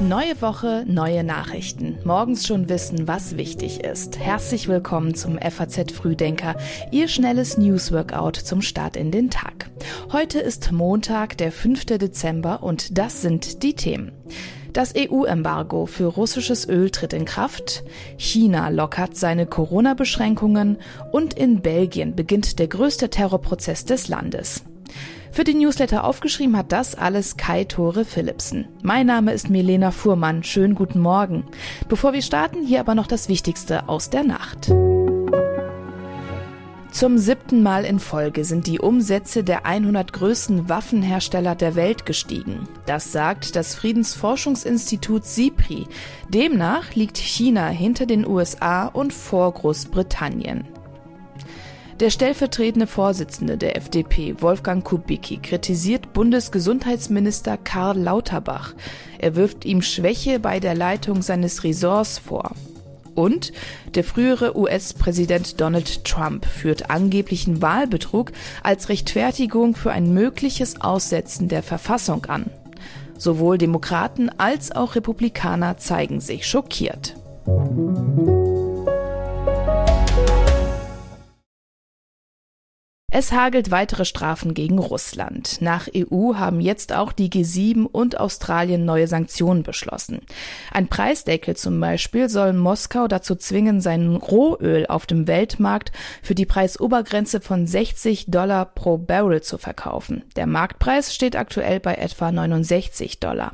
Neue Woche, neue Nachrichten. Morgens schon wissen, was wichtig ist. Herzlich willkommen zum FAZ Frühdenker, Ihr schnelles News-Workout zum Start in den Tag. Heute ist Montag, der 5. Dezember und das sind die Themen. Das EU-Embargo für russisches Öl tritt in Kraft, China lockert seine Corona-Beschränkungen und in Belgien beginnt der größte Terrorprozess des Landes. Für den Newsletter aufgeschrieben hat das alles Kai Tore Philipsen. Mein Name ist Milena Fuhrmann. Schönen guten Morgen. Bevor wir starten, hier aber noch das Wichtigste aus der Nacht. Zum siebten Mal in Folge sind die Umsätze der 100 größten Waffenhersteller der Welt gestiegen. Das sagt das Friedensforschungsinstitut SIPRI. Demnach liegt China hinter den USA und vor Großbritannien. Der stellvertretende Vorsitzende der FDP, Wolfgang Kubicki, kritisiert Bundesgesundheitsminister Karl Lauterbach. Er wirft ihm Schwäche bei der Leitung seines Ressorts vor. Und der frühere US-Präsident Donald Trump führt angeblichen Wahlbetrug als Rechtfertigung für ein mögliches Aussetzen der Verfassung an. Sowohl Demokraten als auch Republikaner zeigen sich schockiert. Es hagelt weitere Strafen gegen Russland. Nach EU haben jetzt auch die G7 und Australien neue Sanktionen beschlossen. Ein Preisdeckel zum Beispiel soll Moskau dazu zwingen, sein Rohöl auf dem Weltmarkt für die Preisobergrenze von 60 Dollar pro Barrel zu verkaufen. Der Marktpreis steht aktuell bei etwa 69 Dollar.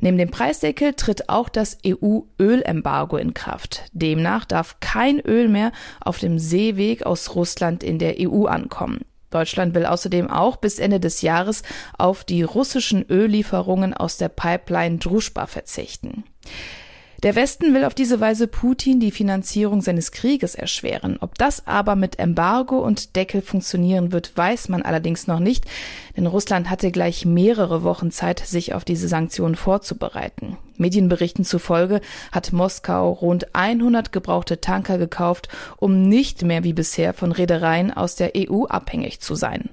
Neben dem Preisdeckel tritt auch das EU-Ölembargo in Kraft. Demnach darf kein Öl mehr auf dem Seeweg aus Russland in der EU ankommen. Deutschland will außerdem auch bis Ende des Jahres auf die russischen Öllieferungen aus der Pipeline Druschba verzichten. Der Westen will auf diese Weise Putin die Finanzierung seines Krieges erschweren. Ob das aber mit Embargo und Deckel funktionieren wird, weiß man allerdings noch nicht, denn Russland hatte gleich mehrere Wochen Zeit, sich auf diese Sanktionen vorzubereiten. Medienberichten zufolge hat Moskau rund 100 gebrauchte Tanker gekauft, um nicht mehr wie bisher von Reedereien aus der EU abhängig zu sein.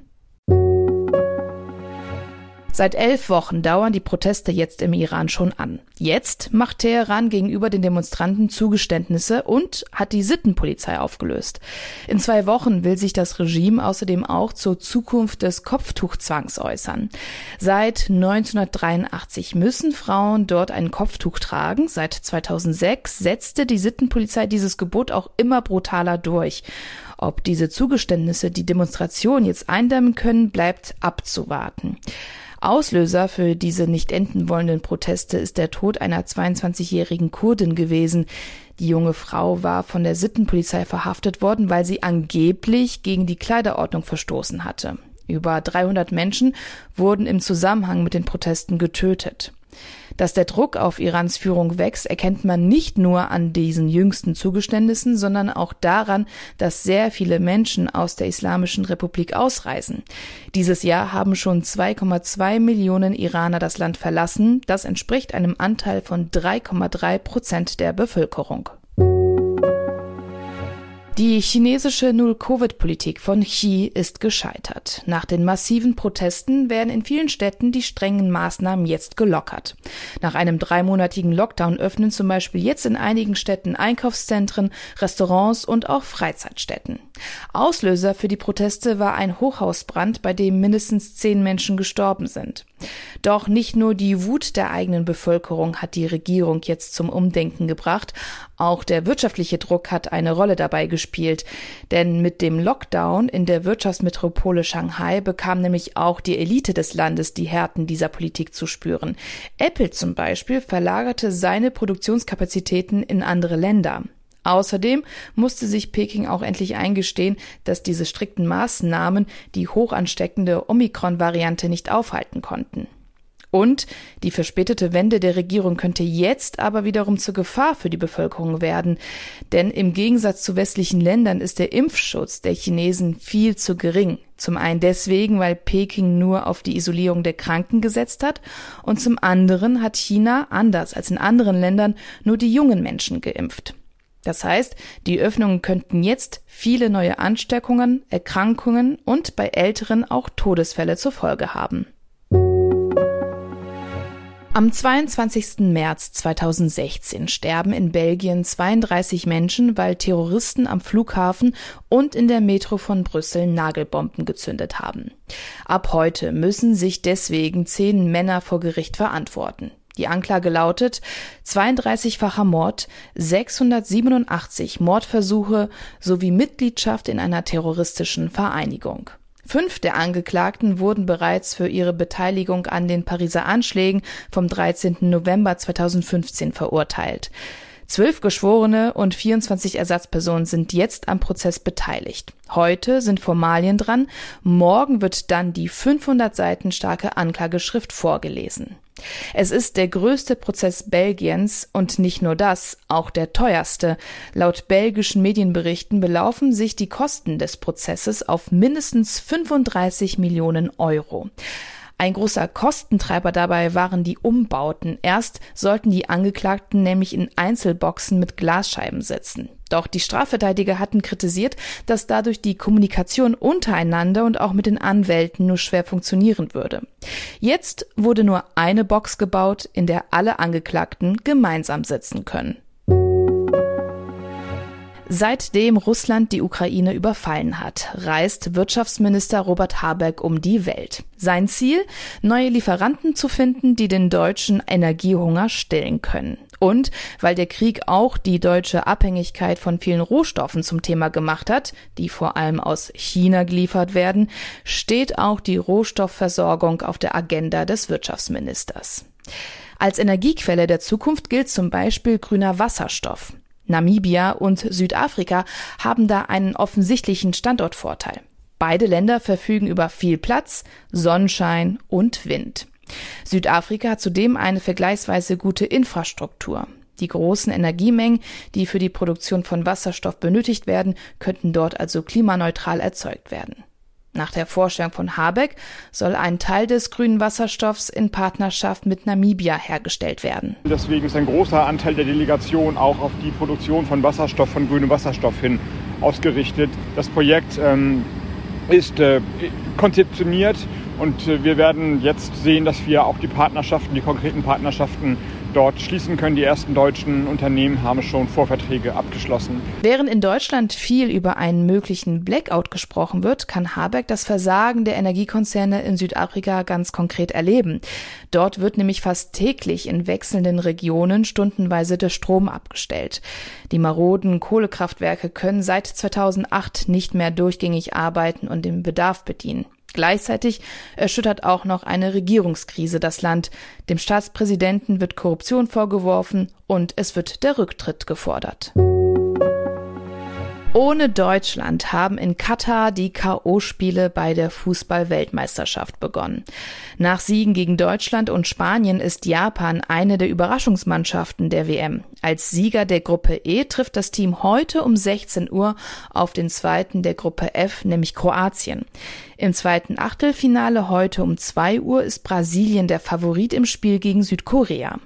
Seit elf Wochen dauern die Proteste jetzt im Iran schon an. Jetzt macht Teheran gegenüber den Demonstranten Zugeständnisse und hat die Sittenpolizei aufgelöst. In zwei Wochen will sich das Regime außerdem auch zur Zukunft des Kopftuchzwangs äußern. Seit 1983 müssen Frauen dort ein Kopftuch tragen. Seit 2006 setzte die Sittenpolizei dieses Gebot auch immer brutaler durch. Ob diese Zugeständnisse die Demonstration jetzt eindämmen können, bleibt abzuwarten. Auslöser für diese nicht enden wollenden Proteste ist der Tod einer 22-jährigen Kurdin gewesen. Die junge Frau war von der Sittenpolizei verhaftet worden, weil sie angeblich gegen die Kleiderordnung verstoßen hatte. Über 300 Menschen wurden im Zusammenhang mit den Protesten getötet. Dass der Druck auf Irans Führung wächst, erkennt man nicht nur an diesen jüngsten Zugeständnissen, sondern auch daran, dass sehr viele Menschen aus der Islamischen Republik ausreisen. Dieses Jahr haben schon 2,2 Millionen Iraner das Land verlassen. Das entspricht einem Anteil von 3,3 Prozent der Bevölkerung. Die chinesische Null-Covid-Politik von Xi ist gescheitert. Nach den massiven Protesten werden in vielen Städten die strengen Maßnahmen jetzt gelockert. Nach einem dreimonatigen Lockdown öffnen zum Beispiel jetzt in einigen Städten Einkaufszentren, Restaurants und auch Freizeitstätten. Auslöser für die Proteste war ein Hochhausbrand, bei dem mindestens zehn Menschen gestorben sind. Doch nicht nur die Wut der eigenen Bevölkerung hat die Regierung jetzt zum Umdenken gebracht, auch der wirtschaftliche Druck hat eine Rolle dabei gespielt. Denn mit dem Lockdown in der Wirtschaftsmetropole Shanghai bekam nämlich auch die Elite des Landes die Härten dieser Politik zu spüren. Apple zum Beispiel verlagerte seine Produktionskapazitäten in andere Länder. Außerdem musste sich Peking auch endlich eingestehen, dass diese strikten Maßnahmen die hochansteckende Omikron-Variante nicht aufhalten konnten. Und die verspätete Wende der Regierung könnte jetzt aber wiederum zur Gefahr für die Bevölkerung werden. Denn im Gegensatz zu westlichen Ländern ist der Impfschutz der Chinesen viel zu gering. Zum einen deswegen, weil Peking nur auf die Isolierung der Kranken gesetzt hat und zum anderen hat China, anders als in anderen Ländern, nur die jungen Menschen geimpft. Das heißt, die Öffnungen könnten jetzt viele neue Ansteckungen, Erkrankungen und bei Älteren auch Todesfälle zur Folge haben. Am 22. März 2016 sterben in Belgien 32 Menschen, weil Terroristen am Flughafen und in der Metro von Brüssel Nagelbomben gezündet haben. Ab heute müssen sich deswegen zehn Männer vor Gericht verantworten. Die Anklage lautet 32-facher Mord, 687 Mordversuche sowie Mitgliedschaft in einer terroristischen Vereinigung. Fünf der Angeklagten wurden bereits für ihre Beteiligung an den Pariser Anschlägen vom 13. November 2015 verurteilt. Zwölf Geschworene und 24 Ersatzpersonen sind jetzt am Prozess beteiligt. Heute sind Formalien dran, morgen wird dann die 500 Seiten starke Anklageschrift vorgelesen. Es ist der größte Prozess Belgiens und nicht nur das, auch der teuerste. Laut belgischen Medienberichten belaufen sich die Kosten des Prozesses auf mindestens 35 Millionen Euro. Ein großer Kostentreiber dabei waren die Umbauten. Erst sollten die Angeklagten nämlich in Einzelboxen mit Glasscheiben sitzen. Doch die Strafverteidiger hatten kritisiert, dass dadurch die Kommunikation untereinander und auch mit den Anwälten nur schwer funktionieren würde. Jetzt wurde nur eine Box gebaut, in der alle Angeklagten gemeinsam sitzen können Seitdem Russland die Ukraine überfallen hat, reist Wirtschaftsminister Robert Habeck um die Welt. Sein Ziel, neue Lieferanten zu finden, die den deutschen Energiehunger stillen können. Und weil der Krieg auch die deutsche Abhängigkeit von vielen Rohstoffen zum Thema gemacht hat, die vor allem aus China geliefert werden, steht auch die Rohstoffversorgung auf der Agenda des Wirtschaftsministers. Als Energiequelle der Zukunft gilt zum Beispiel grüner Wasserstoff. Namibia und Südafrika haben da einen offensichtlichen Standortvorteil. Beide Länder verfügen über viel Platz, Sonnenschein und Wind. Südafrika hat zudem eine vergleichsweise gute Infrastruktur. Die großen Energiemengen, die für die Produktion von Wasserstoff benötigt werden, könnten dort also klimaneutral erzeugt werden. Nach der Vorstellung von Habeck soll ein Teil des grünen Wasserstoffs in Partnerschaft mit Namibia hergestellt werden. Deswegen ist ein großer Anteil der Delegation auch auf die Produktion von Wasserstoff, von grünem Wasserstoff hin ausgerichtet. Das Projekt ähm, ist äh, konzeptioniert und äh, wir werden jetzt sehen, dass wir auch die Partnerschaften, die konkreten Partnerschaften dort schließen können. Die ersten deutschen Unternehmen haben schon Vorverträge abgeschlossen. Während in Deutschland viel über einen möglichen Blackout gesprochen wird, kann Habeck das Versagen der Energiekonzerne in Südafrika ganz konkret erleben. Dort wird nämlich fast täglich in wechselnden Regionen stundenweise der Strom abgestellt. Die maroden Kohlekraftwerke können seit 2008 nicht mehr durchgängig arbeiten und den Bedarf bedienen. Gleichzeitig erschüttert auch noch eine Regierungskrise das Land. Dem Staatspräsidenten wird Korruption vorgeworfen und es wird der Rücktritt gefordert. Ohne Deutschland haben in Katar die KO-Spiele bei der Fußball-Weltmeisterschaft begonnen. Nach Siegen gegen Deutschland und Spanien ist Japan eine der Überraschungsmannschaften der WM. Als Sieger der Gruppe E trifft das Team heute um 16 Uhr auf den zweiten der Gruppe F, nämlich Kroatien. Im zweiten Achtelfinale heute um 2 Uhr ist Brasilien der Favorit im Spiel gegen Südkorea.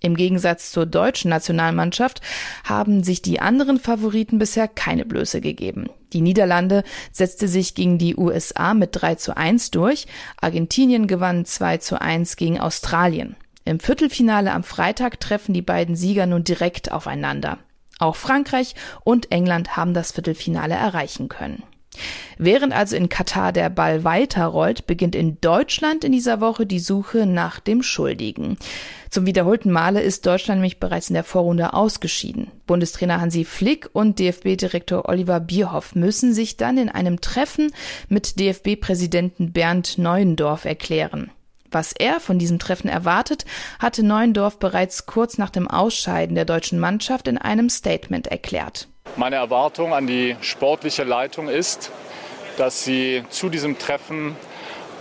Im Gegensatz zur deutschen Nationalmannschaft haben sich die anderen Favoriten bisher keine Blöße gegeben. Die Niederlande setzte sich gegen die USA mit 3 zu 1 durch, Argentinien gewann 2 zu 1 gegen Australien. Im Viertelfinale am Freitag treffen die beiden Sieger nun direkt aufeinander. Auch Frankreich und England haben das Viertelfinale erreichen können. Während also in Katar der Ball weiterrollt, beginnt in Deutschland in dieser Woche die Suche nach dem Schuldigen. Zum wiederholten Male ist Deutschland nämlich bereits in der Vorrunde ausgeschieden. Bundestrainer Hansi Flick und DFB-Direktor Oliver Bierhoff müssen sich dann in einem Treffen mit DFB-Präsidenten Bernd Neuendorf erklären. Was er von diesem Treffen erwartet, hatte Neuendorf bereits kurz nach dem Ausscheiden der deutschen Mannschaft in einem Statement erklärt. Meine Erwartung an die sportliche Leitung ist, dass sie zu diesem Treffen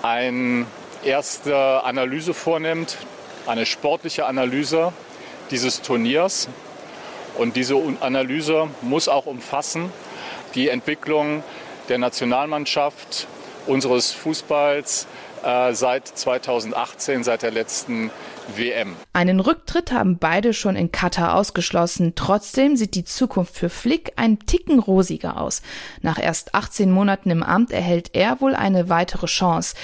eine erste Analyse vornimmt, eine sportliche Analyse dieses Turniers. Und diese Analyse muss auch umfassen die Entwicklung der Nationalmannschaft, unseres Fußballs äh, seit 2018, seit der letzten WM. Einen Rücktritt haben beide schon in Katar ausgeschlossen. Trotzdem sieht die Zukunft für Flick ein Ticken rosiger aus. Nach erst 18 Monaten im Amt erhält er wohl eine weitere Chance.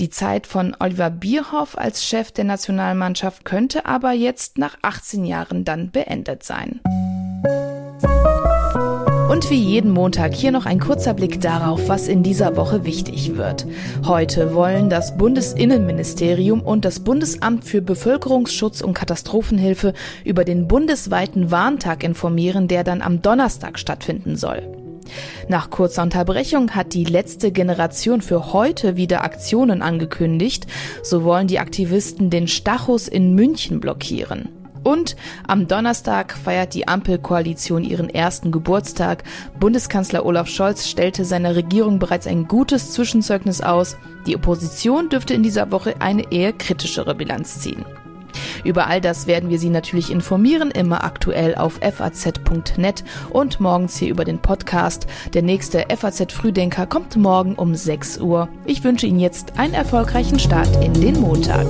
Die Zeit von Oliver Bierhoff als Chef der Nationalmannschaft könnte aber jetzt nach 18 Jahren dann beendet sein. Und wie jeden Montag hier noch ein kurzer Blick darauf, was in dieser Woche wichtig wird. Heute wollen das Bundesinnenministerium und das Bundesamt für Bevölkerungsschutz und Katastrophenhilfe über den bundesweiten Warntag informieren, der dann am Donnerstag stattfinden soll. Nach kurzer Unterbrechung hat die letzte Generation für heute wieder Aktionen angekündigt. So wollen die Aktivisten den Stachus in München blockieren. Und am Donnerstag feiert die Ampelkoalition ihren ersten Geburtstag. Bundeskanzler Olaf Scholz stellte seiner Regierung bereits ein gutes Zwischenzeugnis aus. Die Opposition dürfte in dieser Woche eine eher kritischere Bilanz ziehen. Über all das werden wir Sie natürlich informieren, immer aktuell auf faz.net und morgens hier über den Podcast. Der nächste FAZ Frühdenker kommt morgen um 6 Uhr. Ich wünsche Ihnen jetzt einen erfolgreichen Start in den Montag.